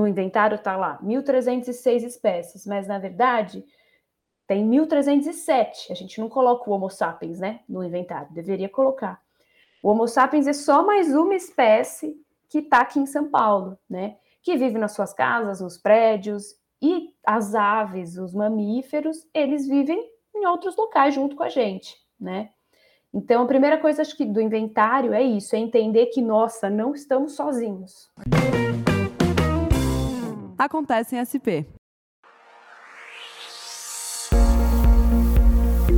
no inventário está lá 1.306 espécies, mas na verdade tem 1.307. A gente não coloca o Homo sapiens, né, no inventário, deveria colocar. O Homo sapiens é só mais uma espécie que está aqui em São Paulo, né, que vive nas suas casas, nos prédios, e as aves, os mamíferos, eles vivem em outros locais junto com a gente, né? Então, a primeira coisa acho que do inventário é isso, é entender que, nossa, não estamos sozinhos. Acontece em SP.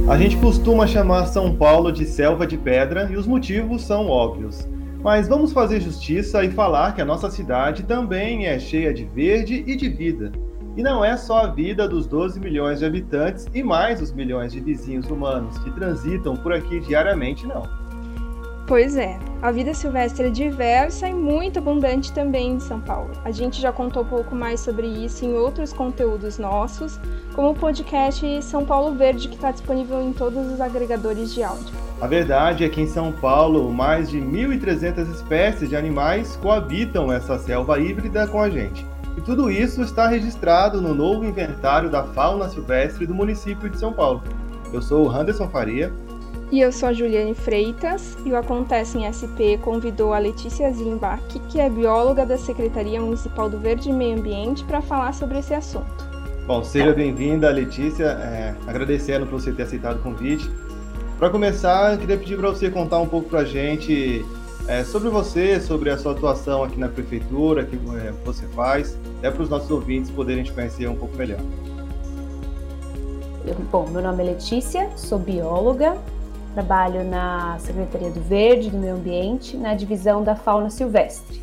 A gente costuma chamar São Paulo de selva de pedra e os motivos são óbvios. Mas vamos fazer justiça e falar que a nossa cidade também é cheia de verde e de vida. E não é só a vida dos 12 milhões de habitantes e mais os milhões de vizinhos humanos que transitam por aqui diariamente, não. Pois é, a vida silvestre é diversa e muito abundante também em São Paulo. A gente já contou um pouco mais sobre isso em outros conteúdos nossos, como o podcast São Paulo Verde, que está disponível em todos os agregadores de áudio. A verdade é que em São Paulo, mais de 1.300 espécies de animais coabitam essa selva híbrida com a gente. E tudo isso está registrado no novo inventário da fauna silvestre do município de São Paulo. Eu sou o Anderson Faria. E eu sou a Juliane Freitas, e o Acontece em SP convidou a Letícia Zimbach, que é bióloga da Secretaria Municipal do Verde e Meio Ambiente, para falar sobre esse assunto. Bom, seja bem-vinda, Letícia, é, agradecendo por você ter aceitado o convite. Para começar, eu queria pedir para você contar um pouco para a gente é, sobre você, sobre a sua atuação aqui na prefeitura, o que é, você faz, é para os nossos ouvintes poderem te conhecer um pouco melhor. Bom, meu nome é Letícia, sou bióloga, trabalho na Secretaria do Verde, do Meio Ambiente, na divisão da fauna silvestre.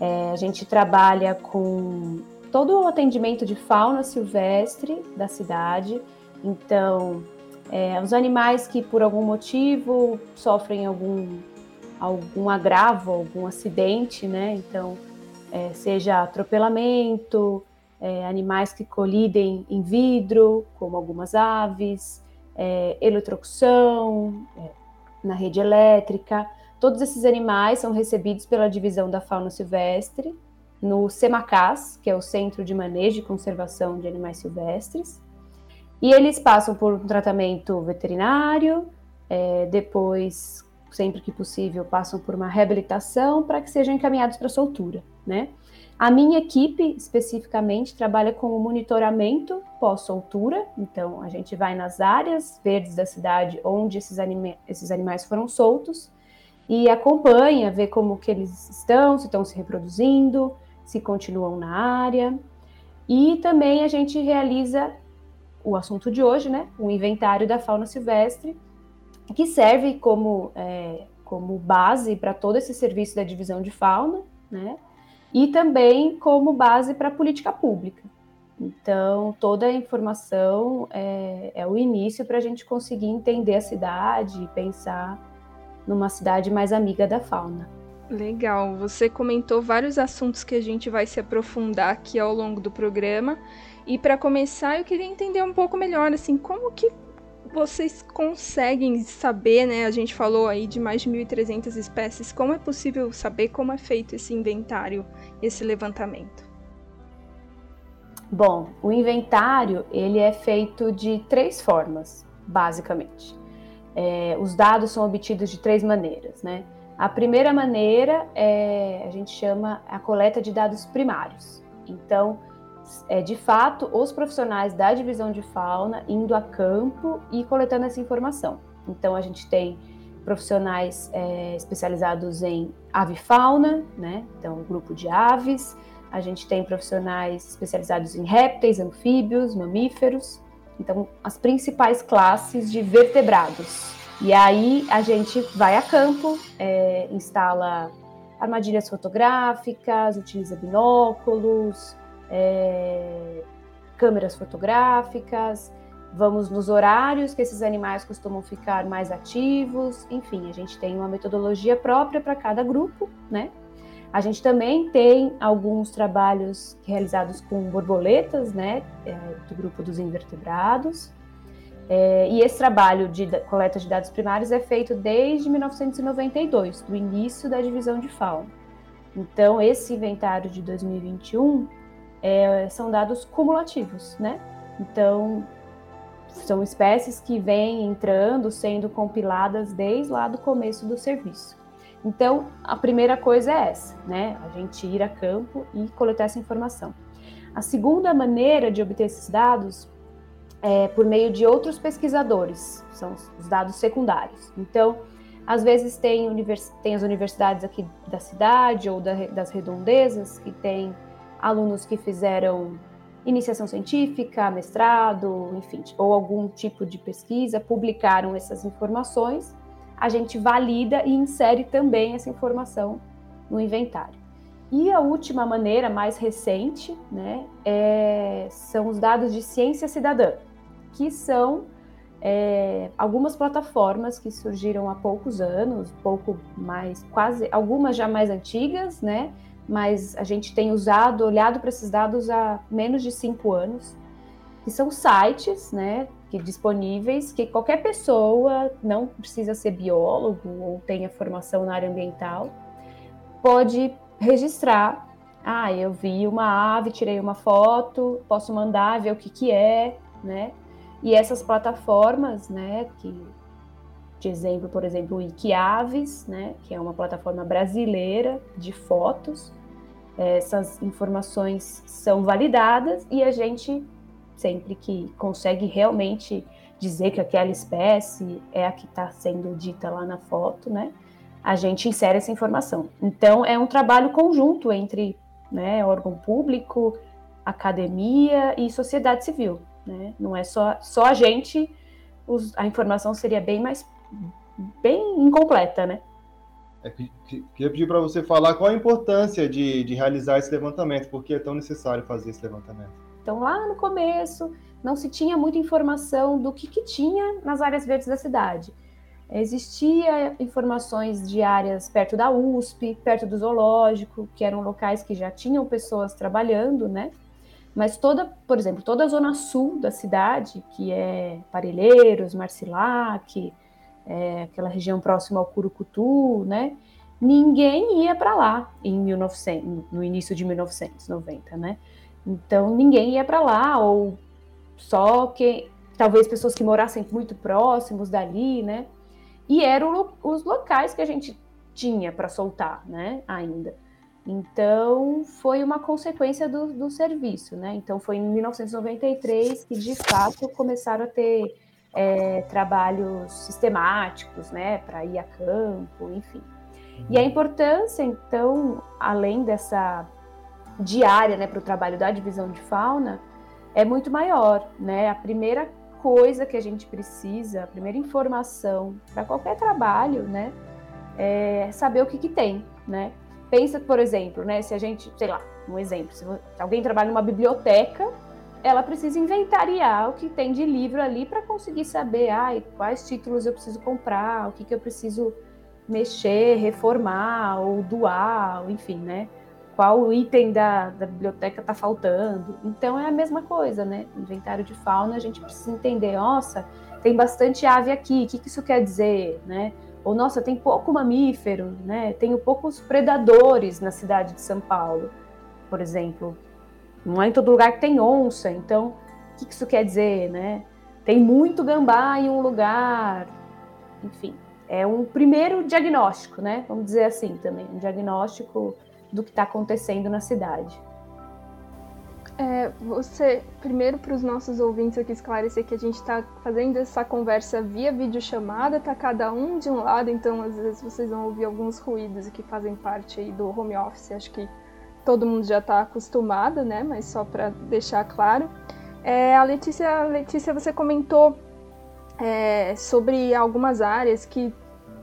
É, a gente trabalha com todo o atendimento de fauna silvestre da cidade, então é, os animais que por algum motivo sofrem algum algum agravo, algum acidente, né? Então, é, seja atropelamento, é, animais que colidem em vidro, como algumas aves, é, eletrocução é, na rede elétrica. Todos esses animais são recebidos pela divisão da fauna silvestre no CEMACAS, que é o Centro de Manejo e Conservação de Animais Silvestres. E eles passam por um tratamento veterinário, é, depois sempre que possível, passam por uma reabilitação para que sejam encaminhados para soltura, né? A minha equipe, especificamente, trabalha com o monitoramento pós-soltura, então a gente vai nas áreas verdes da cidade onde esses, anima esses animais foram soltos e acompanha, vê como que eles estão, se estão se reproduzindo, se continuam na área. E também a gente realiza o assunto de hoje, né? O inventário da fauna silvestre, que serve como, é, como base para todo esse serviço da divisão de fauna, né? E também como base para a política pública. Então, toda a informação é, é o início para a gente conseguir entender a cidade e pensar numa cidade mais amiga da fauna. Legal, você comentou vários assuntos que a gente vai se aprofundar aqui ao longo do programa. E para começar, eu queria entender um pouco melhor assim, como que vocês conseguem saber, né? A gente falou aí de mais de 1.300 espécies. Como é possível saber como é feito esse inventário, esse levantamento? Bom, o inventário ele é feito de três formas, basicamente. É, os dados são obtidos de três maneiras, né? A primeira maneira é a gente chama a coleta de dados primários. Então, é, de fato, os profissionais da divisão de fauna indo a campo e coletando essa informação. Então, a gente tem profissionais é, especializados em avifauna, né? Então, grupo de aves. A gente tem profissionais especializados em répteis, anfíbios, mamíferos. Então, as principais classes de vertebrados. E aí a gente vai a campo, é, instala armadilhas fotográficas, utiliza binóculos, é, câmeras fotográficas, vamos nos horários que esses animais costumam ficar mais ativos, enfim, a gente tem uma metodologia própria para cada grupo, né? A gente também tem alguns trabalhos realizados com borboletas, né, é, do grupo dos invertebrados. É, e esse trabalho de coleta de dados primários é feito desde 1992, do início da divisão de fauna. Então, esse inventário de 2021 é, são dados cumulativos, né? Então, são espécies que vêm entrando, sendo compiladas desde lá do começo do serviço. Então, a primeira coisa é essa, né? A gente ir a campo e coletar essa informação. A segunda maneira de obter esses dados é por meio de outros pesquisadores, são os dados secundários. Então, às vezes tem, tem as universidades aqui da cidade ou da, das redondezas que tem alunos que fizeram iniciação científica, mestrado, enfim, ou algum tipo de pesquisa, publicaram essas informações, a gente valida e insere também essa informação no inventário. E a última maneira, mais recente, né, é, são os dados de ciência cidadã, que são é, algumas plataformas que surgiram há poucos anos, pouco mais, quase, algumas já mais antigas, né, mas a gente tem usado, olhado para esses dados há menos de cinco anos, que são sites, né, que disponíveis, que qualquer pessoa, não precisa ser biólogo ou tenha formação na área ambiental, pode registrar. Ah, eu vi uma ave, tirei uma foto, posso mandar ver o que que é, né? E essas plataformas, né, que de exemplo, por exemplo, o Iquiaves, né, que é uma plataforma brasileira de fotos, essas informações são validadas e a gente, sempre que consegue realmente dizer que aquela espécie é a que está sendo dita lá na foto, né? A gente insere essa informação. Então, é um trabalho conjunto entre né, órgão público, academia e sociedade civil. Né? Não é só, só a gente, os, a informação seria bem mais bem incompleta, né? É, queria pedir para você falar qual a importância de, de realizar esse levantamento, porque é tão necessário fazer esse levantamento. Então, lá no começo, não se tinha muita informação do que, que tinha nas áreas verdes da cidade. Existia informações de áreas perto da USP, perto do zoológico, que eram locais que já tinham pessoas trabalhando, né? Mas toda, por exemplo, toda a zona sul da cidade, que é Parelheiros, Marcilac, é, aquela região próxima ao Curucutu, né? Ninguém ia para lá em 1900, no início de 1990, né? Então ninguém ia para lá ou só que talvez pessoas que morassem muito próximos dali, né? E eram os locais que a gente tinha para soltar, né? Ainda. Então foi uma consequência do, do serviço, né? Então foi em 1993 que de fato começaram a ter é, trabalhos sistemáticos, né, para ir a campo, enfim. E a importância, então, além dessa diária, né, para o trabalho da divisão de fauna, é muito maior, né? A primeira coisa que a gente precisa, a primeira informação para qualquer trabalho, né, é saber o que, que tem, né? Pensa, por exemplo, né, se a gente, sei lá, um exemplo, se alguém trabalha numa biblioteca, ela precisa inventariar o que tem de livro ali para conseguir saber ai, quais títulos eu preciso comprar, o que, que eu preciso mexer, reformar ou doar, enfim, né? Qual item da, da biblioteca está faltando. Então é a mesma coisa, né? Inventário de fauna, a gente precisa entender, nossa, tem bastante ave aqui, o que, que isso quer dizer, né? Ou, nossa, tem pouco mamífero, né? Tenho poucos predadores na cidade de São Paulo, por exemplo não é em todo lugar que tem onça, então o que isso quer dizer, né? Tem muito gambá em um lugar, enfim, é um primeiro diagnóstico, né? Vamos dizer assim também, um diagnóstico do que está acontecendo na cidade. É, você, primeiro para os nossos ouvintes aqui esclarecer que a gente está fazendo essa conversa via videochamada, tá cada um de um lado, então às vezes vocês vão ouvir alguns ruídos que fazem parte aí do home office, acho que todo mundo já está acostumado, né? Mas só para deixar claro. É, a Letícia, Letícia, você comentou é, sobre algumas áreas que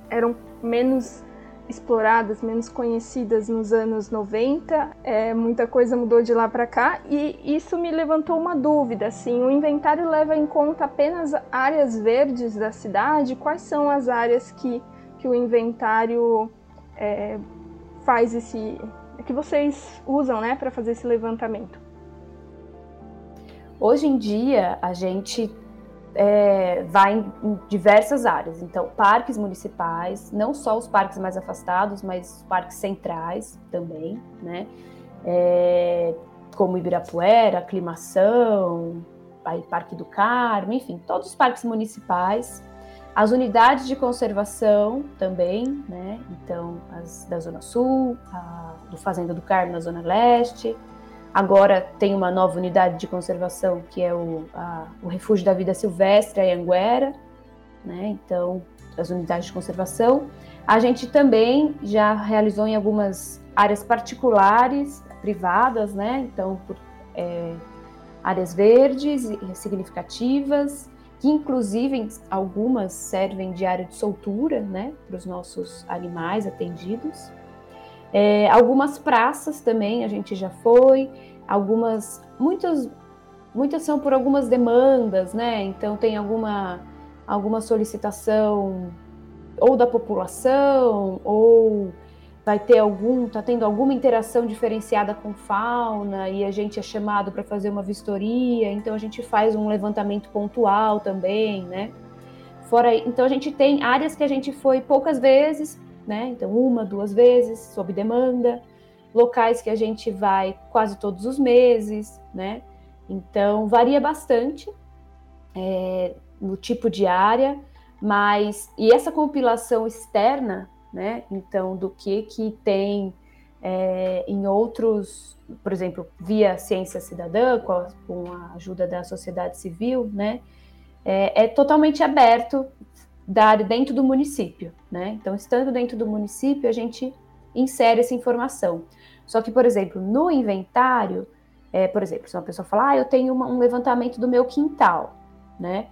eram menos exploradas, menos conhecidas nos anos 90. É, muita coisa mudou de lá para cá e isso me levantou uma dúvida. Assim, o inventário leva em conta apenas áreas verdes da cidade? Quais são as áreas que, que o inventário é, faz esse, que vocês usam né, para fazer esse levantamento? Hoje em dia, a gente é, vai em, em, diversas áreas. Então, parques municipais, não só os parques mais afastados, mas os parques centrais também, né? É, como Ibirapuera, Aclimação, Parque do Carmo, enfim, todos os parques municipais. As unidades de conservação também, né? Então, as da Zona Sul, a, do Fazenda do Carmo na Zona Leste, Agora tem uma nova unidade de conservação que é o, a, o Refúgio da Vida Silvestre, a Anguera, né? Então, as unidades de conservação. A gente também já realizou em algumas áreas particulares, privadas, né? Então, por é, áreas verdes significativas, que inclusive algumas servem de área de soltura, né? Para os nossos animais atendidos. É, algumas praças também a gente já foi, algumas, muitas, muitas são por algumas demandas, né? Então tem alguma, alguma solicitação ou da população ou vai ter algum, tá tendo alguma interação diferenciada com fauna e a gente é chamado para fazer uma vistoria, então a gente faz um levantamento pontual também, né? Fora, então a gente tem áreas que a gente foi poucas vezes né? Então, uma, duas vezes, sob demanda. Locais que a gente vai quase todos os meses, né? Então, varia bastante é, no tipo de área, mas. E essa compilação externa, né? Então, do que, que tem é, em outros, por exemplo, via ciência cidadã, com a, com a ajuda da sociedade civil, né? É, é, totalmente aberto da dentro do município, né? Então, estando dentro do município, a gente insere essa informação. Só que, por exemplo, no inventário, é, por exemplo, se uma pessoa falar, ah, eu tenho uma, um levantamento do meu quintal, né?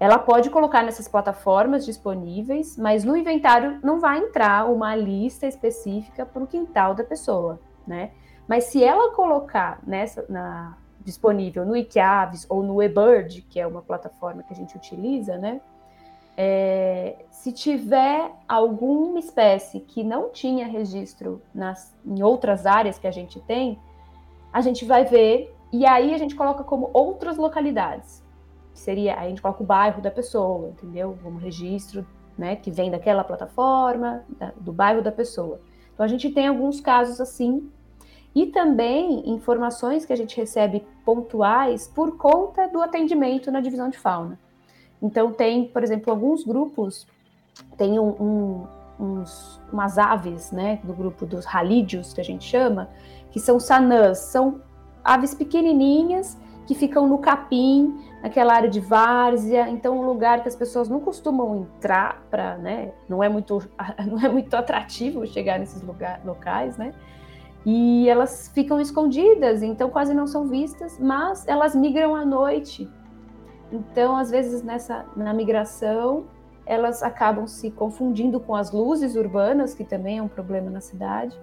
Ela pode colocar nessas plataformas disponíveis, mas no inventário não vai entrar uma lista específica para o quintal da pessoa, né? Mas se ela colocar nessa na, disponível no Iquiaves ou no eBird, que é uma plataforma que a gente utiliza, né? É, se tiver alguma espécie que não tinha registro nas, em outras áreas que a gente tem, a gente vai ver e aí a gente coloca como outras localidades. Seria, aí a gente coloca o bairro da pessoa, entendeu? Como registro, né, que vem daquela plataforma, da, do bairro da pessoa. Então a gente tem alguns casos assim e também informações que a gente recebe pontuais por conta do atendimento na divisão de fauna. Então, tem, por exemplo, alguns grupos, tem um, um, uns, umas aves, né, do grupo dos halídeos, que a gente chama, que são sanãs, são aves pequenininhas que ficam no capim, naquela área de várzea, então um lugar que as pessoas não costumam entrar para, né, não é muito não é muito atrativo chegar nesses lugar, locais, né? E elas ficam escondidas, então quase não são vistas, mas elas migram à noite então, às vezes, nessa, na migração, elas acabam se confundindo com as luzes urbanas, que também é um problema na cidade.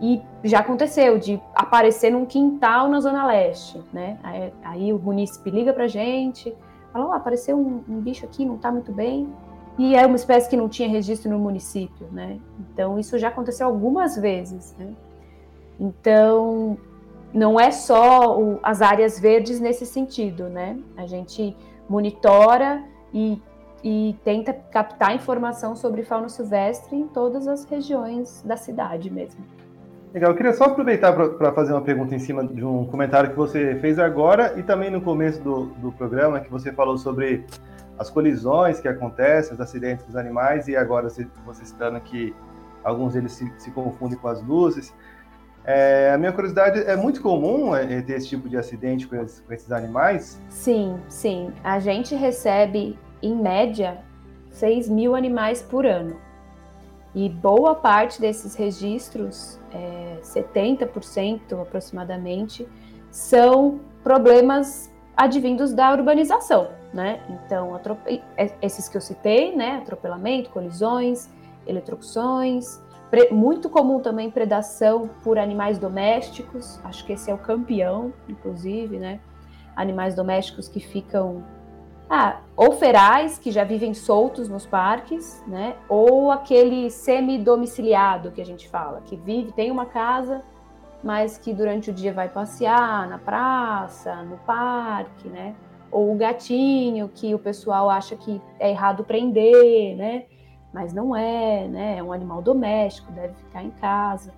E já aconteceu de aparecer num quintal na Zona Leste, né? Aí, aí o munícipe liga pra gente, fala, oh, apareceu um, um bicho aqui, não tá muito bem. E é uma espécie que não tinha registro no município, né? Então, isso já aconteceu algumas vezes, né? Então, não é só o, as áreas verdes nesse sentido, né? A gente monitora e, e tenta captar informação sobre fauna silvestre em todas as regiões da cidade mesmo. Legal, eu queria só aproveitar para fazer uma pergunta em cima de um comentário que você fez agora e também no começo do, do programa, que você falou sobre as colisões que acontecem, os acidentes dos animais, e agora você, você citando que alguns deles se, se confundem com as luzes. É, a minha curiosidade é muito comum é, ter esse tipo de acidente com esses, com esses animais? Sim, sim. A gente recebe, em média, 6 mil animais por ano. E boa parte desses registros, é, 70% aproximadamente, são problemas advindos da urbanização, né? Então, é, esses que eu citei, né? Atropelamento, colisões, eletrocuções, muito comum também predação por animais domésticos, acho que esse é o campeão, inclusive, né? Animais domésticos que ficam ah, ou ferais, que já vivem soltos nos parques, né? Ou aquele semi-domiciliado que a gente fala, que vive, tem uma casa, mas que durante o dia vai passear na praça, no parque, né? Ou o gatinho, que o pessoal acha que é errado prender, né? Mas não é, né? É um animal doméstico, deve ficar em casa.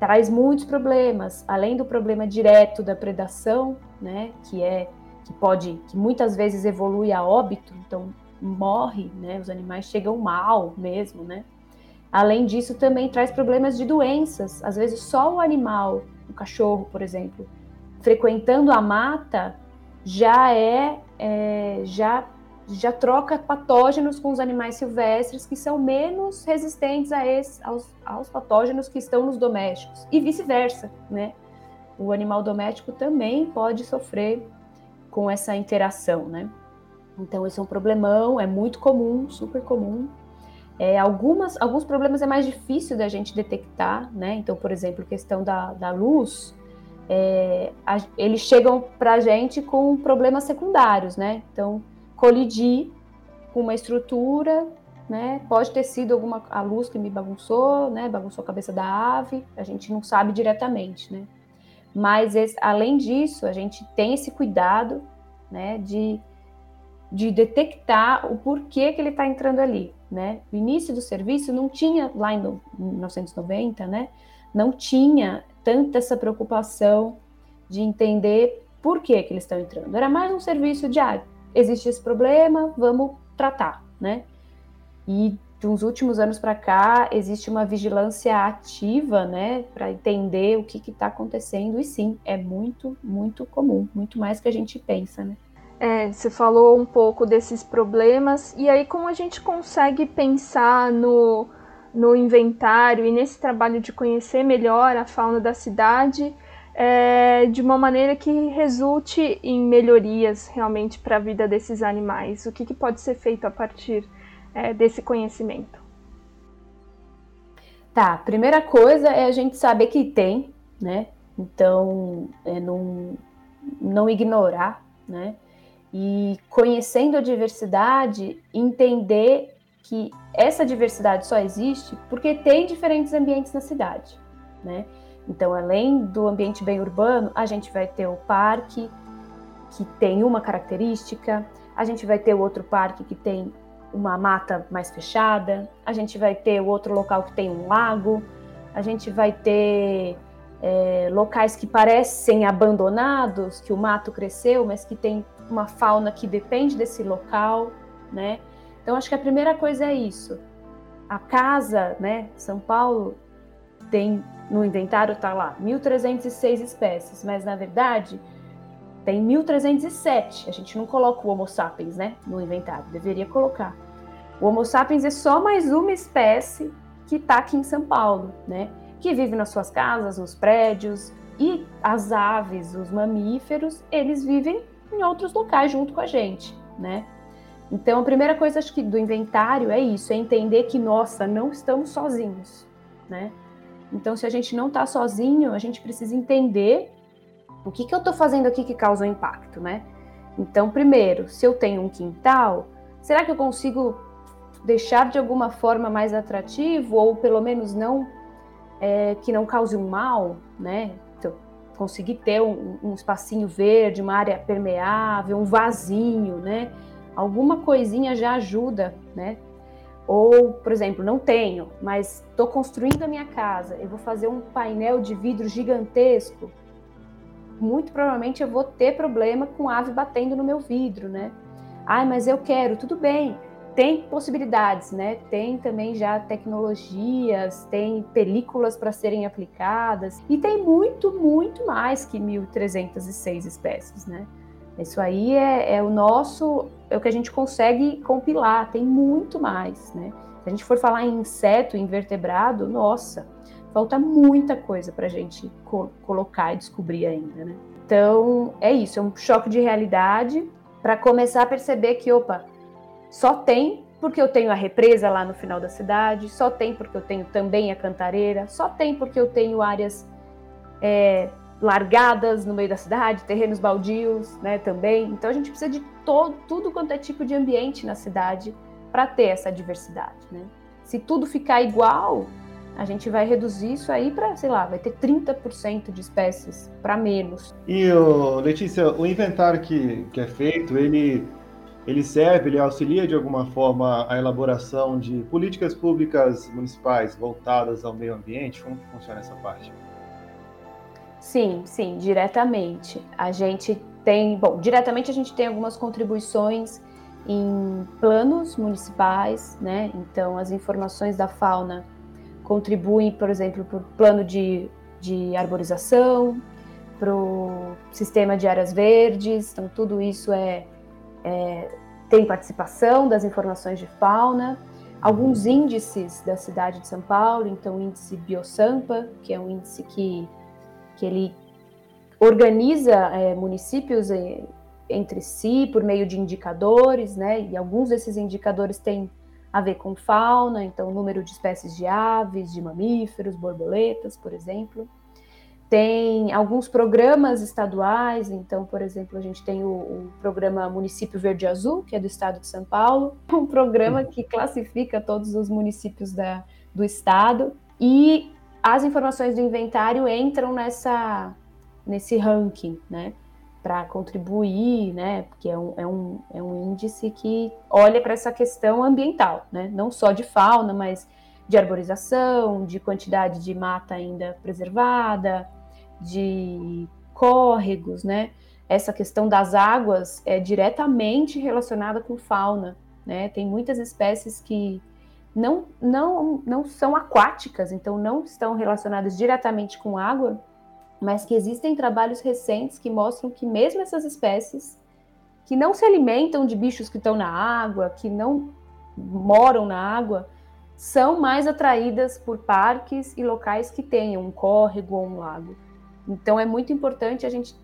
Traz muitos problemas, além do problema direto da predação, né? Que é que pode, que muitas vezes evolui a óbito, então morre, né? Os animais chegam mal mesmo, né? Além disso, também traz problemas de doenças. Às vezes, só o animal, o cachorro, por exemplo, frequentando a mata, já é, é já já troca patógenos com os animais silvestres que são menos resistentes a esse, aos, aos patógenos que estão nos domésticos e vice-versa, né? O animal doméstico também pode sofrer com essa interação, né? Então esse é um problemão, é muito comum, super comum. É, algumas, alguns problemas é mais difícil da gente detectar, né? Então, por exemplo, questão da, da luz, é, a, eles chegam para a gente com problemas secundários, né? Então, colidir com uma estrutura, né? Pode ter sido alguma a luz que me bagunçou, né? Bagunçou a cabeça da ave, a gente não sabe diretamente, né? Mas esse, além disso, a gente tem esse cuidado, né? De, de detectar o porquê que ele está entrando ali, né? No início do serviço não tinha lá em 1990, né? Não tinha tanta essa preocupação de entender por que que eles estão entrando. Era mais um serviço de ah, existe esse problema, vamos tratar, né? E de uns últimos anos para cá existe uma vigilância ativa, né, para entender o que está acontecendo e sim, é muito, muito comum, muito mais que a gente pensa, né? É, você falou um pouco desses problemas e aí como a gente consegue pensar no no inventário e nesse trabalho de conhecer melhor a fauna da cidade é, de uma maneira que resulte em melhorias realmente para a vida desses animais? O que, que, pode ser feito a partir é, desse conhecimento? Tá, primeira coisa é a gente saber que tem, né? Então, é não, não ignorar, né? E conhecendo a diversidade, entender que essa diversidade só existe porque tem diferentes ambientes na cidade, né? Então, além do ambiente bem urbano, a gente vai ter o parque, que tem uma característica, a gente vai ter o outro parque que tem uma mata mais fechada, a gente vai ter outro local que tem um lago, a gente vai ter é, locais que parecem abandonados, que o mato cresceu, mas que tem uma fauna que depende desse local, né? Então, acho que a primeira coisa é isso. A casa, né, São Paulo, tem no inventário está lá 1.306 espécies, mas na verdade tem 1.307. A gente não coloca o Homo sapiens, né, no inventário. Deveria colocar. O Homo sapiens é só mais uma espécie que está aqui em São Paulo, né, que vive nas suas casas, nos prédios. E as aves, os mamíferos, eles vivem em outros locais junto com a gente, né? Então, a primeira coisa acho que do inventário é isso, é entender que nossa, não estamos sozinhos, né? Então, se a gente não está sozinho, a gente precisa entender o que, que eu estou fazendo aqui que causa um impacto, né? Então, primeiro, se eu tenho um quintal, será que eu consigo deixar de alguma forma mais atrativo ou pelo menos não é, que não cause um mal, né? Então, conseguir ter um, um espacinho verde, uma área permeável, um vasinho, né? Alguma coisinha já ajuda, né? Ou, por exemplo, não tenho, mas estou construindo a minha casa, eu vou fazer um painel de vidro gigantesco. Muito provavelmente eu vou ter problema com ave batendo no meu vidro, né? Ai, mas eu quero, tudo bem. Tem possibilidades, né? Tem também já tecnologias, tem películas para serem aplicadas e tem muito, muito mais que 1.306 espécies, né? Isso aí é, é, o nosso, é o que a gente consegue compilar, tem muito mais, né? Se a gente for falar em inseto, invertebrado, nossa, falta muita coisa para a gente co colocar e descobrir ainda, né? Então, é isso, é um choque de realidade para começar a perceber que, opa, só tem porque eu tenho a represa lá no final da cidade, só tem porque eu tenho também a cantareira, só tem porque eu tenho áreas é, largadas no meio da cidade, terrenos baldios, né, também. Então a gente precisa de todo, tudo quanto é tipo de ambiente na cidade para ter essa diversidade, né? Se tudo ficar igual, a gente vai reduzir isso aí para, sei lá, vai ter 30% de espécies para menos. E, Letícia, o inventário que, que é feito, ele, ele serve, ele auxilia de alguma forma a elaboração de políticas públicas municipais voltadas ao meio ambiente? Como que funciona essa parte? Sim, sim, diretamente. A gente tem, bom, diretamente a gente tem algumas contribuições em planos municipais, né? Então, as informações da fauna contribuem, por exemplo, para o plano de, de arborização, para o sistema de áreas verdes, então tudo isso é, é, tem participação das informações de fauna, alguns índices da cidade de São Paulo, então o índice Biosampa, que é um índice que, que ele organiza é, municípios entre si por meio de indicadores, né? E alguns desses indicadores têm a ver com fauna, então número de espécies de aves, de mamíferos, borboletas, por exemplo. Tem alguns programas estaduais, então, por exemplo, a gente tem o, o, programa Município Verde Azul, que é do estado de São Paulo, um programa que classifica todos os municípios da, do estado, e as informações do inventário entram nessa, nesse ranking, né? para contribuir, né? Porque é um, é, um, é um índice que olha para essa questão ambiental, né? Não só de fauna, mas de arborização, de quantidade de mata ainda preservada, de córregos, né? Essa questão das águas é diretamente relacionada com fauna, né? Tem muitas espécies que não, não, não são aquáticas, então não estão relacionadas diretamente com água, mas que existem trabalhos recentes que mostram que mesmo essas espécies que não se alimentam de bichos que estão na água, que não moram na água, são mais atraídas por parques e locais que tenham um córrego ou um lago. Então é muito importante a gente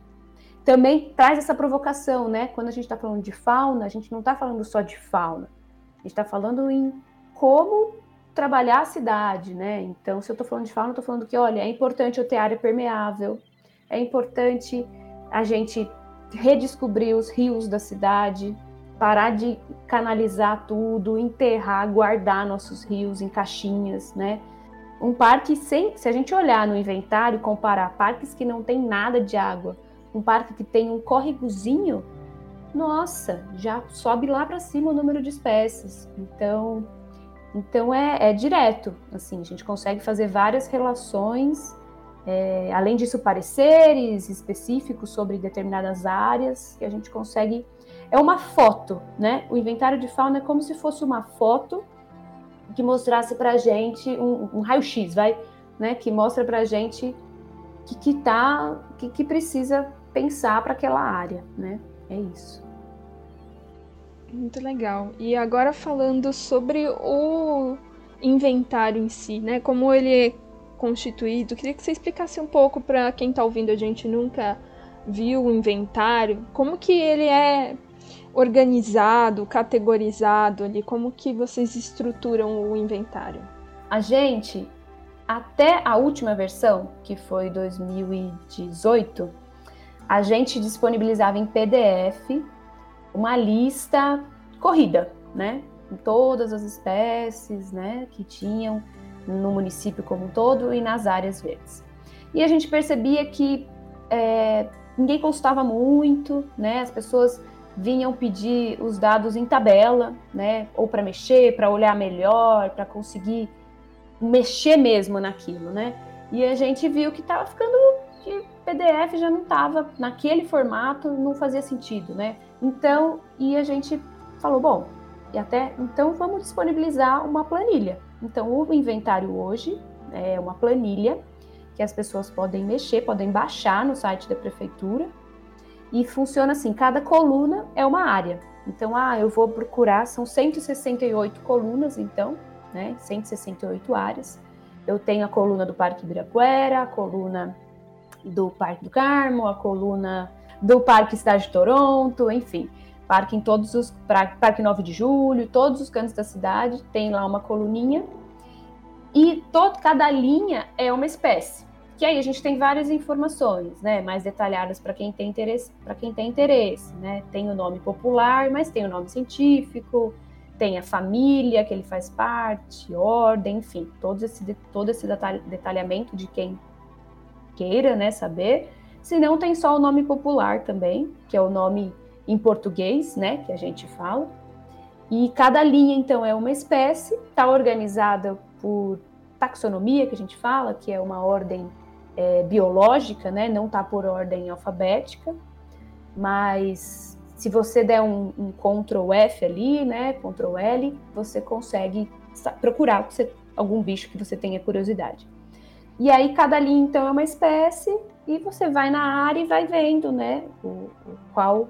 também traz essa provocação, né? Quando a gente está falando de fauna, a gente não está falando só de fauna, a gente está falando em como trabalhar a cidade, né? Então, se eu estou falando de fauna, estou falando que, olha, é importante eu ter área permeável, é importante a gente redescobrir os rios da cidade, parar de canalizar tudo, enterrar, guardar nossos rios em caixinhas, né? Um parque sem, se a gente olhar no inventário e comparar parques que não tem nada de água, um parque que tem um córregozinho, nossa, já sobe lá para cima o número de espécies. Então, então é, é, direto, assim, a gente consegue fazer várias relações, é, além disso, pareceres específicos sobre determinadas áreas, que a gente consegue. É uma foto, né? O inventário de fauna é como se fosse uma foto que mostrasse para gente um, um raio-x, vai, né? Que mostra para gente que que tá, que, que precisa pensar para aquela área, né? É isso. Muito legal. E agora falando sobre o inventário em si, né? Como ele é constituído, queria que você explicasse um pouco para quem está ouvindo a gente nunca viu o inventário, como que ele é organizado, categorizado ali, como que vocês estruturam o inventário? A gente, até a última versão, que foi 2018, a gente disponibilizava em PDF uma lista corrida, né? Com todas as espécies, né, que tinham no município como um todo e nas áreas verdes. E a gente percebia que é, ninguém consultava muito, né? As pessoas vinham pedir os dados em tabela, né? Ou para mexer, para olhar melhor, para conseguir mexer mesmo naquilo, né? E a gente viu que estava ficando que PDF já não estava naquele formato, não fazia sentido, né? Então, e a gente falou, bom, e até então vamos disponibilizar uma planilha. Então, o inventário hoje é uma planilha que as pessoas podem mexer, podem baixar no site da prefeitura. E funciona assim: cada coluna é uma área. Então, ah, eu vou procurar, são 168 colunas, então, né? 168 áreas. Eu tenho a coluna do Parque Ibirapuera, a coluna do Parque do Carmo, a coluna do Parque Cidade de Toronto, enfim, parque em todos os Parque 9 de Julho, todos os cantos da cidade tem lá uma coluninha e todo, cada linha é uma espécie. Que aí a gente tem várias informações, né, mais detalhadas para quem tem interesse, para quem tem interesse, né? Tem o nome popular, mas tem o nome científico, tem a família que ele faz parte, ordem, enfim, todo esse, todo esse detalhamento de quem queira né, saber. Se não, tem só o nome popular também, que é o nome em português, né, que a gente fala. E cada linha, então, é uma espécie, está organizada por taxonomia, que a gente fala, que é uma ordem é, biológica, né, não está por ordem alfabética, mas se você der um, um Ctrl F ali, né, Ctrl L, você consegue procurar algum bicho que você tenha curiosidade. E aí cada linha então é uma espécie e você vai na área e vai vendo, né, o, o qual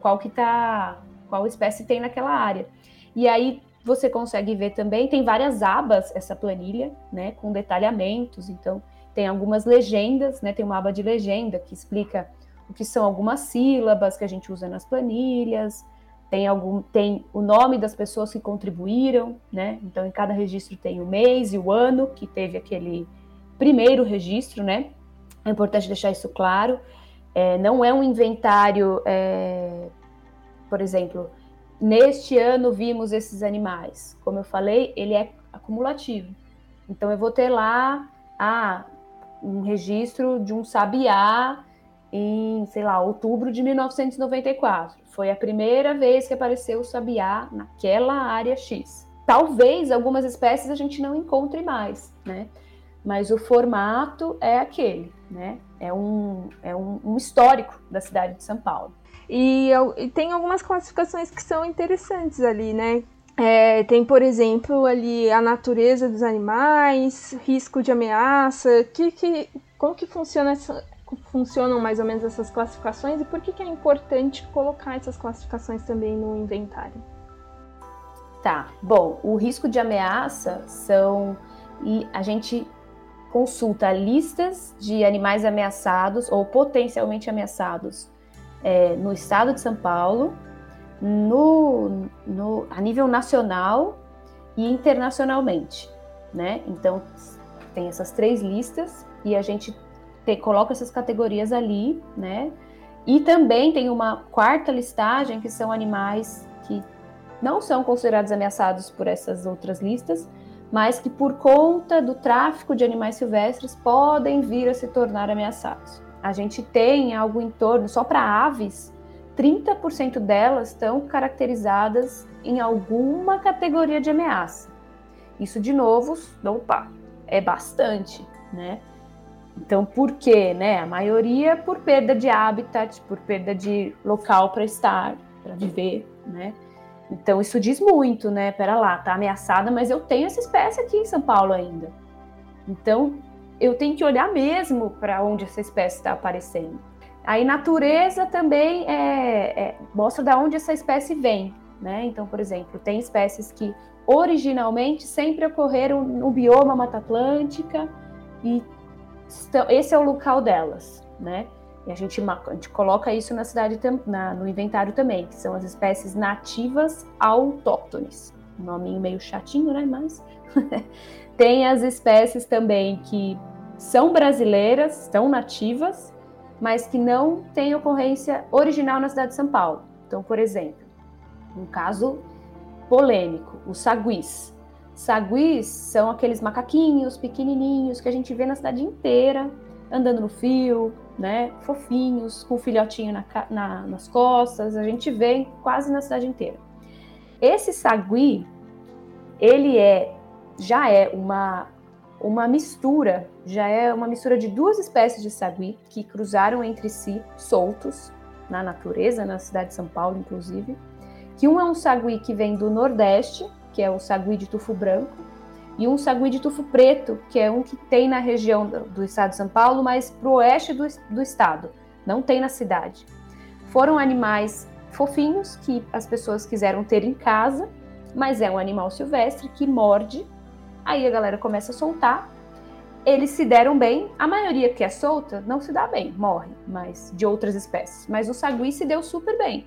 qual que tá, qual espécie tem naquela área. E aí você consegue ver também, tem várias abas essa planilha, né, com detalhamentos, então tem algumas legendas, né, tem uma aba de legenda que explica o que são algumas sílabas que a gente usa nas planilhas, tem algum tem o nome das pessoas que contribuíram, né? Então em cada registro tem o mês e o ano que teve aquele primeiro registro, né? É importante deixar isso claro. É, não é um inventário, é, por exemplo, neste ano vimos esses animais. Como eu falei, ele é acumulativo. Então eu vou ter lá ah, um registro de um sabiá em, sei lá, outubro de 1994. Foi a primeira vez que apareceu o sabiá naquela área X. Talvez algumas espécies a gente não encontre mais, né? Mas o formato é aquele, né? É um, é um, um histórico da cidade de São Paulo. E, e, tem algumas classificações que são interessantes ali, né? É, tem, por exemplo, ali a natureza dos animais, risco de ameaça, que, que, como que funciona essa, funcionam mais ou menos essas classificações e por que, que é importante colocar essas classificações também no inventário? Tá, bom, o risco de ameaça são a gente consulta listas de animais ameaçados ou potencialmente ameaçados é, no estado de São Paulo, no, no, a nível nacional e internacionalmente, né? Então tem essas três listas e a gente te, coloca essas categorias ali, né? E também tem uma quarta listagem, que são animais que não são considerados ameaçados por essas outras listas, mas que por conta do tráfico de animais silvestres podem vir a se tornar ameaçados. A gente tem algo em torno, só para aves, 30% delas estão caracterizadas em alguma categoria de ameaça. Isso, de novo, opa, é bastante, né? Então, por quê? Né? A maioria por perda de habitat, por perda de local para estar, para viver, né? Então, isso diz muito, né? Pera lá, tá ameaçada, mas eu tenho essa espécie aqui em São Paulo ainda. Então, eu tenho que olhar mesmo para onde essa espécie está aparecendo. Aí, natureza também é, é, mostra de onde essa espécie vem, né? Então, por exemplo, tem espécies que originalmente sempre ocorreram no bioma Mata Atlântica e esse é o local delas, né? E a gente, a gente coloca isso na cidade, na, no inventário também, que são as espécies nativas autóctones. Um nominho meio chatinho, né? Mas tem as espécies também que são brasileiras, são nativas, mas que não têm ocorrência original na cidade de São Paulo. Então, por exemplo, um caso polêmico, os saguis. Saguis são aqueles macaquinhos pequenininhos que a gente vê na cidade inteira, andando no fio, né? Fofinhos, com filhotinho na, na, nas costas, a gente vê quase na cidade inteira. Esse sagui, ele é, já é uma, uma mistura, já é uma mistura de duas espécies de sagui que cruzaram entre si, soltos, na natureza, na cidade de São Paulo, inclusive. Que um é um sagui que vem do Nordeste, que é o sagui de tufo branco, e um sagui de tufo preto, que é um que tem na região do, do estado de São Paulo, mas para o oeste do, do estado, não tem na cidade. Foram animais fofinhos que as pessoas quiseram ter em casa, mas é um animal silvestre que morde. Aí a galera começa a soltar. Eles se deram bem, a maioria que é solta não se dá bem, morre, mas de outras espécies. Mas o sagui se deu super bem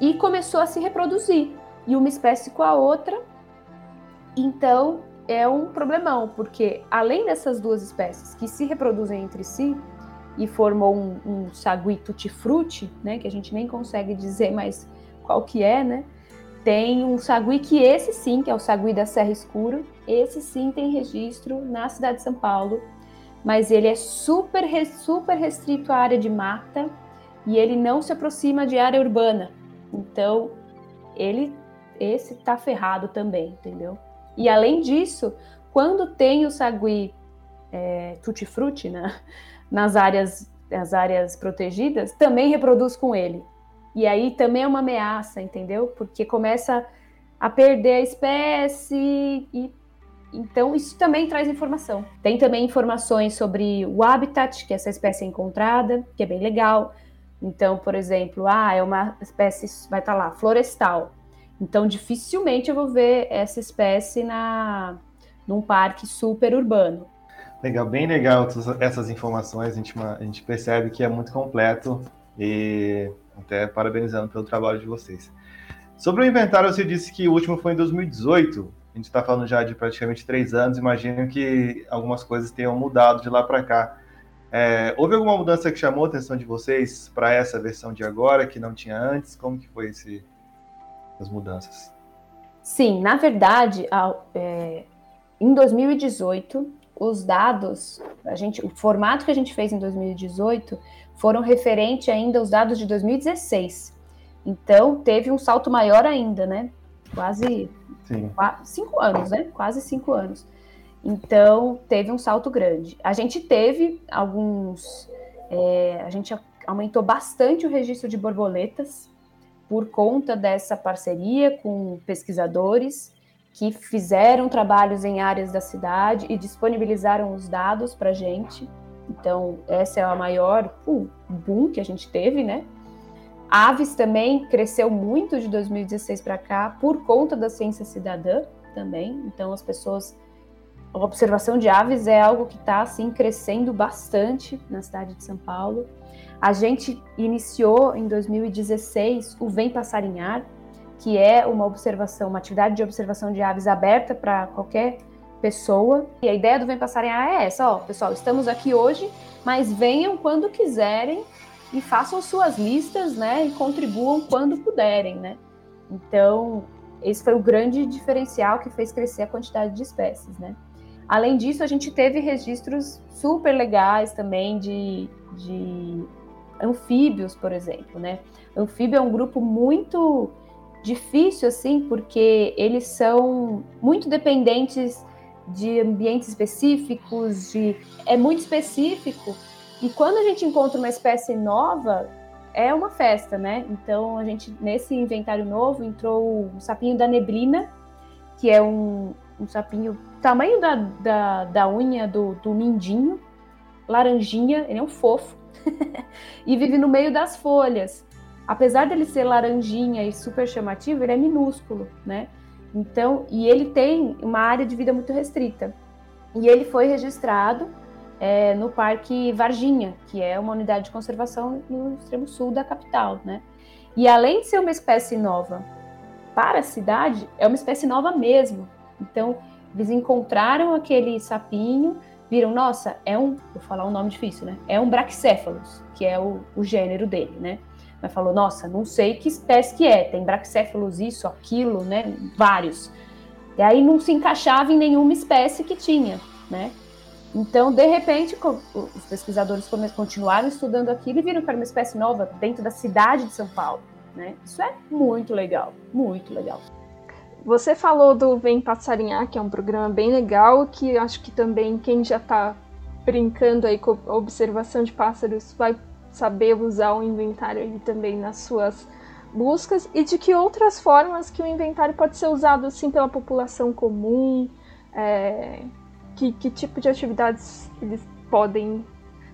e começou a se reproduzir e uma espécie com a outra. Então é um problemão, porque além dessas duas espécies que se reproduzem entre si e formou um, um sagui tutti frutti, né, que a gente nem consegue dizer mais qual que é, né? tem um sagui que esse sim, que é o sagui da Serra Escuro, esse sim tem registro na cidade de São Paulo, mas ele é super, super restrito à área de mata e ele não se aproxima de área urbana. Então, ele esse tá ferrado também, entendeu? E além disso, quando tem o sagui é, tutti-frutti né, nas áreas, nas áreas protegidas, também reproduz com ele. E aí também é uma ameaça, entendeu? Porque começa a perder a espécie e então isso também traz informação. Tem também informações sobre o habitat que essa espécie é encontrada, que é bem legal. Então, por exemplo, ah, é uma espécie vai estar tá lá florestal. Então, dificilmente eu vou ver essa espécie na num parque super urbano. Legal, bem legal essas informações. A gente, a gente percebe que é muito completo e até parabenizando pelo trabalho de vocês. Sobre o inventário, você disse que o último foi em 2018. A gente está falando já de praticamente três anos. Imagino que algumas coisas tenham mudado de lá para cá. É, houve alguma mudança que chamou a atenção de vocês para essa versão de agora que não tinha antes? Como que foi esse, as mudanças? Sim, na verdade, é, em 2018 os dados, a gente, o formato que a gente fez em 2018 foram referente ainda aos dados de 2016. Então teve um salto maior ainda, né? Quase quatro, cinco anos, né? Quase cinco anos. Então teve um salto grande. A gente teve alguns, é, a gente aumentou bastante o registro de borboletas por conta dessa parceria com pesquisadores que fizeram trabalhos em áreas da cidade e disponibilizaram os dados para a gente. Então, essa é a maior uh, boom que a gente teve, né? Aves também cresceu muito de 2016 para cá por conta da ciência cidadã também. Então, as pessoas. A observação de aves é algo que está assim, crescendo bastante na cidade de São Paulo. A gente iniciou em 2016 o Vem Passarinhar, que é uma observação, uma atividade de observação de aves aberta para qualquer pessoa. E a ideia do Vem Passarinhar é essa, ó, pessoal, estamos aqui hoje, mas venham quando quiserem e façam suas listas, né, e contribuam quando puderem, né? Então, esse foi o grande diferencial que fez crescer a quantidade de espécies, né? Além disso, a gente teve registros super legais também de, de anfíbios, por exemplo, né? Anfíbio é um grupo muito difícil, assim, porque eles são muito dependentes de ambientes específicos, de é muito específico. E quando a gente encontra uma espécie nova, é uma festa, né? Então a gente nesse inventário novo entrou o sapinho da neblina, que é um, um sapinho tamanho da, da, da unha do, do mindinho, laranjinha, ele é um fofo, e vive no meio das folhas apesar dele ser laranjinha e super chamativo, ele é minúsculo, né? Então, e ele tem uma área de vida muito restrita. E ele foi registrado é, no Parque Varginha, que é uma unidade de conservação no extremo sul da capital, né? E além de ser uma espécie nova para a cidade, é uma espécie nova mesmo. Então, eles encontraram aquele sapinho, viram, nossa, é um, vou falar um nome difícil, né? É um Brachycephalus, que é o, o gênero dele, né? Mas falou, nossa, não sei que espécie que é, tem brachycephalus isso, aquilo, né, vários. E aí não se encaixava em nenhuma espécie que tinha, né? Então, de repente, os pesquisadores continuaram estudando aquilo e viram que era uma espécie nova dentro da cidade de São Paulo, né? Isso é muito legal, muito legal. Você falou do Vem Passarinhar, que é um programa bem legal, que acho que também quem já está brincando aí com a observação de pássaros vai saber usar o inventário ali também nas suas buscas e de que outras formas que o inventário pode ser usado assim pela população comum, é, que, que tipo de atividades eles podem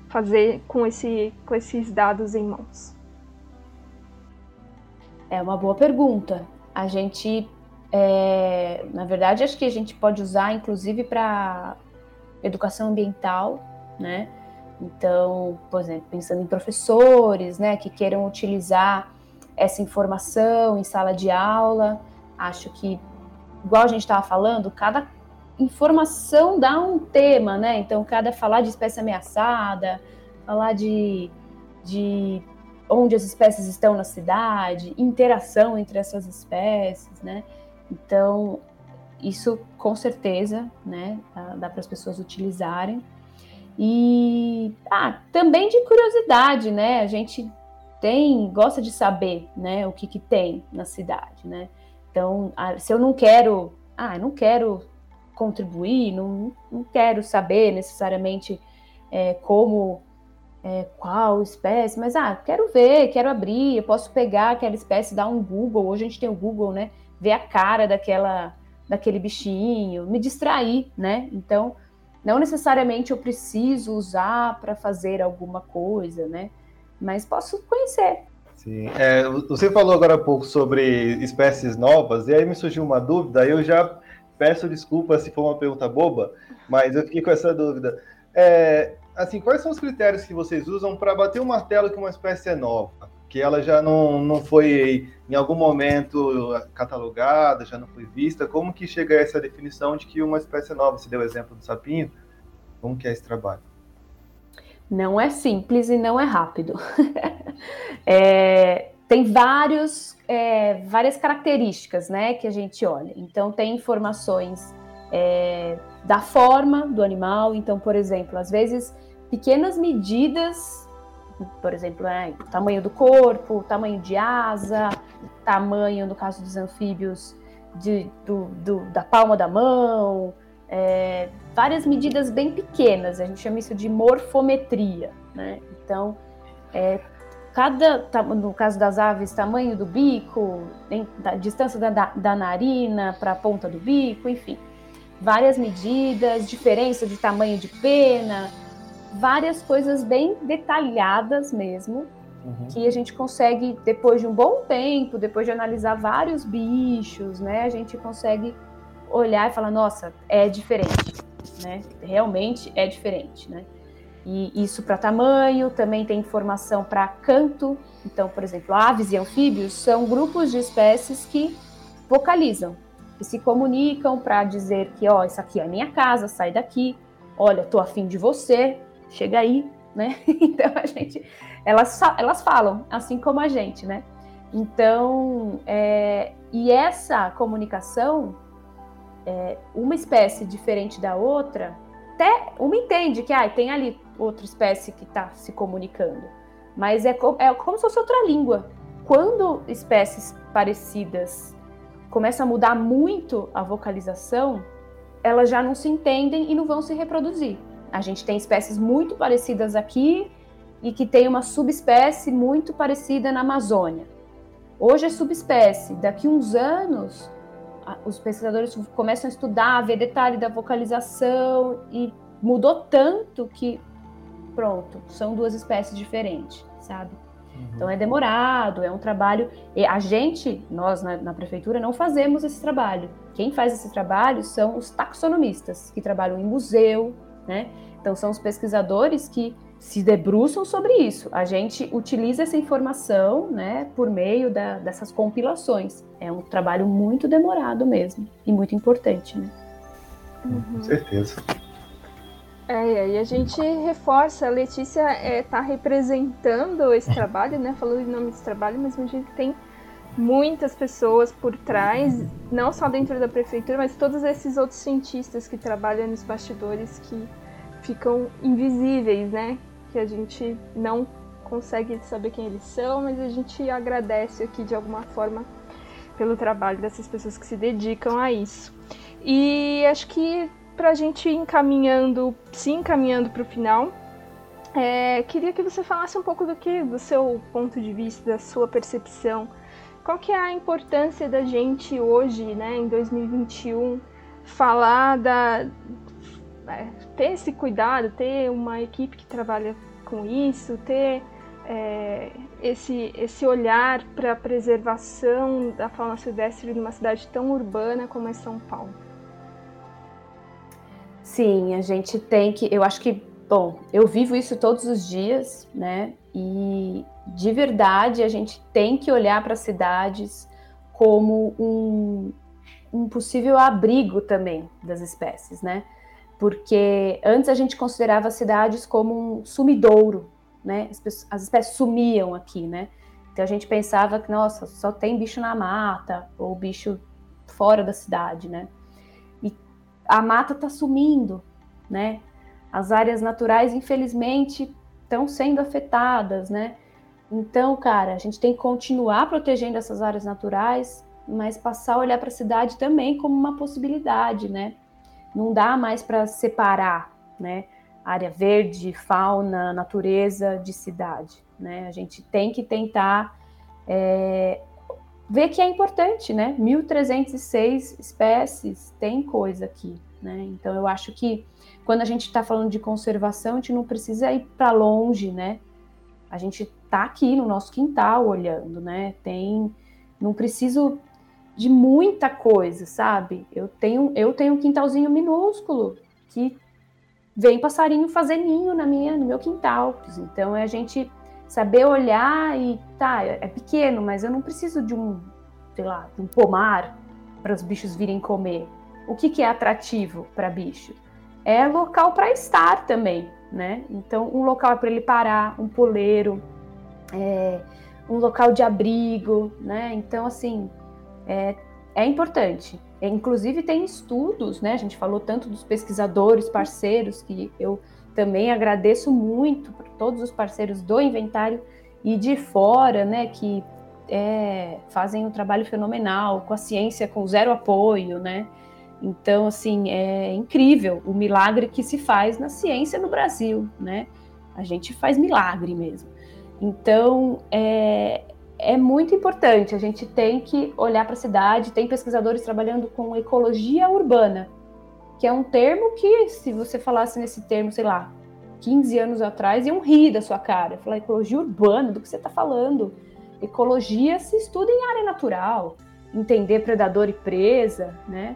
fazer com, esse, com esses dados em mãos? É uma boa pergunta. A gente, é, na verdade, acho que a gente pode usar, inclusive, para educação ambiental, né? Então, por exemplo, pensando em professores, né, que queiram utilizar essa informação em sala de aula, acho que, igual a gente estava falando, cada informação dá um tema, né? Então, cada falar de espécie ameaçada, falar de, de onde as espécies estão na cidade, interação entre essas espécies, né? Então, isso com certeza, né, dá para as pessoas utilizarem. E ah, também de curiosidade, né? A gente tem, gosta de saber, né, o que, que tem na cidade, né? Então, se eu não quero, ah, eu não quero contribuir, não, não quero saber necessariamente é, como, é, qual espécie, mas ah, quero ver, quero abrir, eu posso pegar aquela espécie, dar um Google, hoje a gente tem o Google, né? Ver a cara daquela, daquele bichinho, me distrair, né? Então, não necessariamente eu preciso usar para fazer alguma coisa, né? Mas posso conhecer. Sim, é, você falou agora há pouco sobre espécies novas, e aí me surgiu uma dúvida, eu já peço desculpa se for uma pergunta boba, mas eu fiquei com essa dúvida. É, assim, quais são os critérios que vocês usam para bater o martelo que uma espécie é nova? Que ela já não, não foi em algum momento catalogada, já não foi vista? Como que chega a essa definição de que uma espécie é nova? Você deu o exemplo do sapinho. Como que é esse trabalho? Não é simples e não é rápido. é, tem vários, é, várias características né, que a gente olha. Então, tem informações é, da forma do animal. Então, por exemplo, às vezes pequenas medidas, por exemplo, é, tamanho do corpo, tamanho de asa, tamanho, no caso dos anfíbios, de, do, do, da palma da mão, é, várias medidas bem pequenas, a gente chama isso de morfometria, né? Então, é, cada, no caso das aves, tamanho do bico, da distância da, da narina para a ponta do bico, enfim várias medidas, diferença de tamanho de pena, várias coisas bem detalhadas mesmo, uhum. que a gente consegue, depois de um bom tempo, depois de analisar vários bichos, né, a gente consegue olhar e falar, nossa, é diferente, né? Realmente é diferente, né? E isso para tamanho, também tem informação para canto. Então, por exemplo, aves e anfíbios são grupos de espécies que vocalizam que se comunicam para dizer que, ó, isso aqui é a minha casa, sai daqui, olha, tô afim de você, chega aí, né? Então a gente, elas, elas falam, assim como a gente, né? Então, é, e essa comunicação, é, uma espécie diferente da outra, até uma entende que ah, tem ali outra espécie que está se comunicando, mas é, é como se fosse outra língua. Quando espécies parecidas começa a mudar muito a vocalização, elas já não se entendem e não vão se reproduzir. A gente tem espécies muito parecidas aqui e que tem uma subespécie muito parecida na Amazônia. Hoje é subespécie, daqui uns anos os pesquisadores começam a estudar, a ver detalhe da vocalização e mudou tanto que pronto, são duas espécies diferentes, sabe? Uhum. Então é demorado, é um trabalho. E a gente, nós na, na, prefeitura, não fazemos esse trabalho. Quem faz esse trabalho são os taxonomistas, que trabalham em museu, né? Então são os pesquisadores que se debruçam sobre isso. A gente utiliza essa informação, né, por meio da, dessas compilações. É um trabalho muito demorado mesmo e muito importante, né? Uhum. Com certeza. É, e a gente reforça, a Letícia está é, representando esse trabalho, né? Falando em nome desse trabalho, mas a gente tem muitas pessoas por trás, não só dentro da prefeitura, mas todos esses outros cientistas que trabalham nos bastidores que ficam invisíveis, né? Que a gente não consegue saber quem eles são, mas a gente agradece aqui de alguma forma pelo trabalho dessas pessoas que se dedicam a isso. E acho que para a gente ir encaminhando, se encaminhando para o final, é, queria que você falasse um pouco do que, do seu ponto de vista, da sua percepção. Qual que é a importância da gente hoje, né, em 2021, falar da é, ter esse cuidado, ter uma equipe que trabalha com isso, ter é, esse, esse olhar para a preservação da fauna silvestre numa cidade tão urbana como é São Paulo? Sim, a gente tem que. Eu acho que, bom, eu vivo isso todos os dias, né? E de verdade a gente tem que olhar para as cidades como um, um possível abrigo também das espécies, né? Porque antes a gente considerava as cidades como um sumidouro, né? As, as espécies sumiam aqui, né? Então a gente pensava que, nossa, só tem bicho na mata, ou bicho fora da cidade, né? A mata está sumindo, né? As áreas naturais, infelizmente, estão sendo afetadas, né? Então, cara, a gente tem que continuar protegendo essas áreas naturais, mas passar a olhar para a cidade também como uma possibilidade, né? Não dá mais para separar, né? Área verde, fauna, natureza de cidade, né? A gente tem que tentar é, ver que é importante, né? 1.306 espécies, tem coisa aqui, né? Então eu acho que quando a gente está falando de conservação, a gente não precisa ir para longe, né? A gente está aqui no nosso quintal olhando, né? Tem, não preciso de muita coisa, sabe? Eu tenho, eu tenho um quintalzinho minúsculo que vem passarinho fazer ninho na minha, no meu quintal. Então é a gente saber olhar e tá, é pequeno, mas eu não preciso de um, sei lá, de um pomar para os bichos virem comer. O que, que é atrativo para bicho? É local para estar também, né? Então, um local para ele parar, um poleiro, é, um local de abrigo, né? Então, assim, é, é importante. É, inclusive, tem estudos, né? A gente falou tanto dos pesquisadores, parceiros, que eu também agradeço muito por todos os parceiros do inventário e de fora, né? Que é, fazem um trabalho fenomenal, com a ciência com zero apoio, né? Então, assim, é incrível o milagre que se faz na ciência no Brasil, né? A gente faz milagre mesmo. Então, é, é muito importante. A gente tem que olhar para a cidade. Tem pesquisadores trabalhando com ecologia urbana, que é um termo que, se você falasse nesse termo, sei lá, 15 anos atrás, iam rir da sua cara. Falar ecologia urbana, do que você está falando? Ecologia se estuda em área natural, entender predador e presa, né?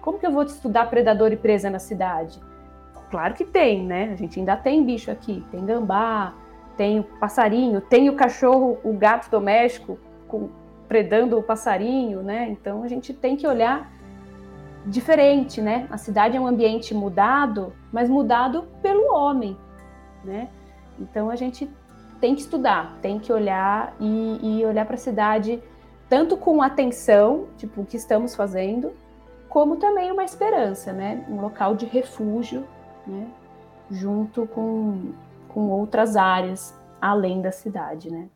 Como que eu vou estudar predador e presa na cidade? Claro que tem, né? A gente ainda tem bicho aqui, tem gambá, tem o passarinho, tem o cachorro, o gato doméstico com, predando o passarinho, né? Então a gente tem que olhar diferente, né? A cidade é um ambiente mudado, mas mudado pelo homem, né? Então a gente tem que estudar, tem que olhar e, e olhar para a cidade tanto com atenção, tipo o que estamos fazendo, como também uma esperança, né? Um local de refúgio, né? Junto com com outras áreas além da cidade, né?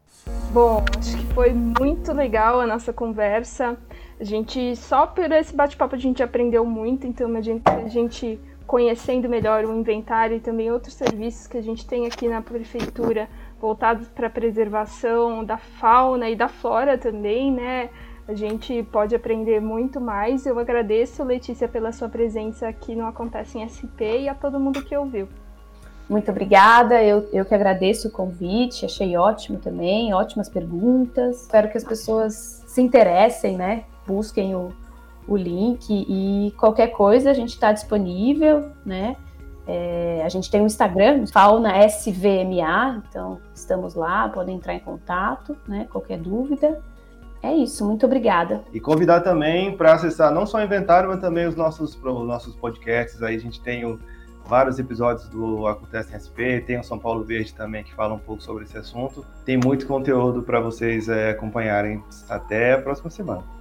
Bom, acho que foi muito legal a nossa conversa. A gente, só por esse bate-papo, a gente aprendeu muito, então a gente, conhecendo melhor o inventário e também outros serviços que a gente tem aqui na prefeitura voltados para a preservação da fauna e da flora também, né? A gente pode aprender muito mais. Eu agradeço, Letícia, pela sua presença aqui no Acontece em SP e a todo mundo que ouviu. Muito obrigada, eu, eu que agradeço o convite, achei ótimo também, ótimas perguntas. Espero que as pessoas se interessem, né? Busquem o, o link e qualquer coisa a gente está disponível, né? É, a gente tem um Instagram, Fauna SVMA, então estamos lá, podem entrar em contato, né? Qualquer dúvida. É isso, muito obrigada. E convidar também para acessar não só o inventário, mas também os nossos, os nossos podcasts. Aí a gente tem o vários episódios do Acontece em SP, tem o São Paulo Verde também que fala um pouco sobre esse assunto. Tem muito conteúdo para vocês é, acompanharem. Até a próxima semana.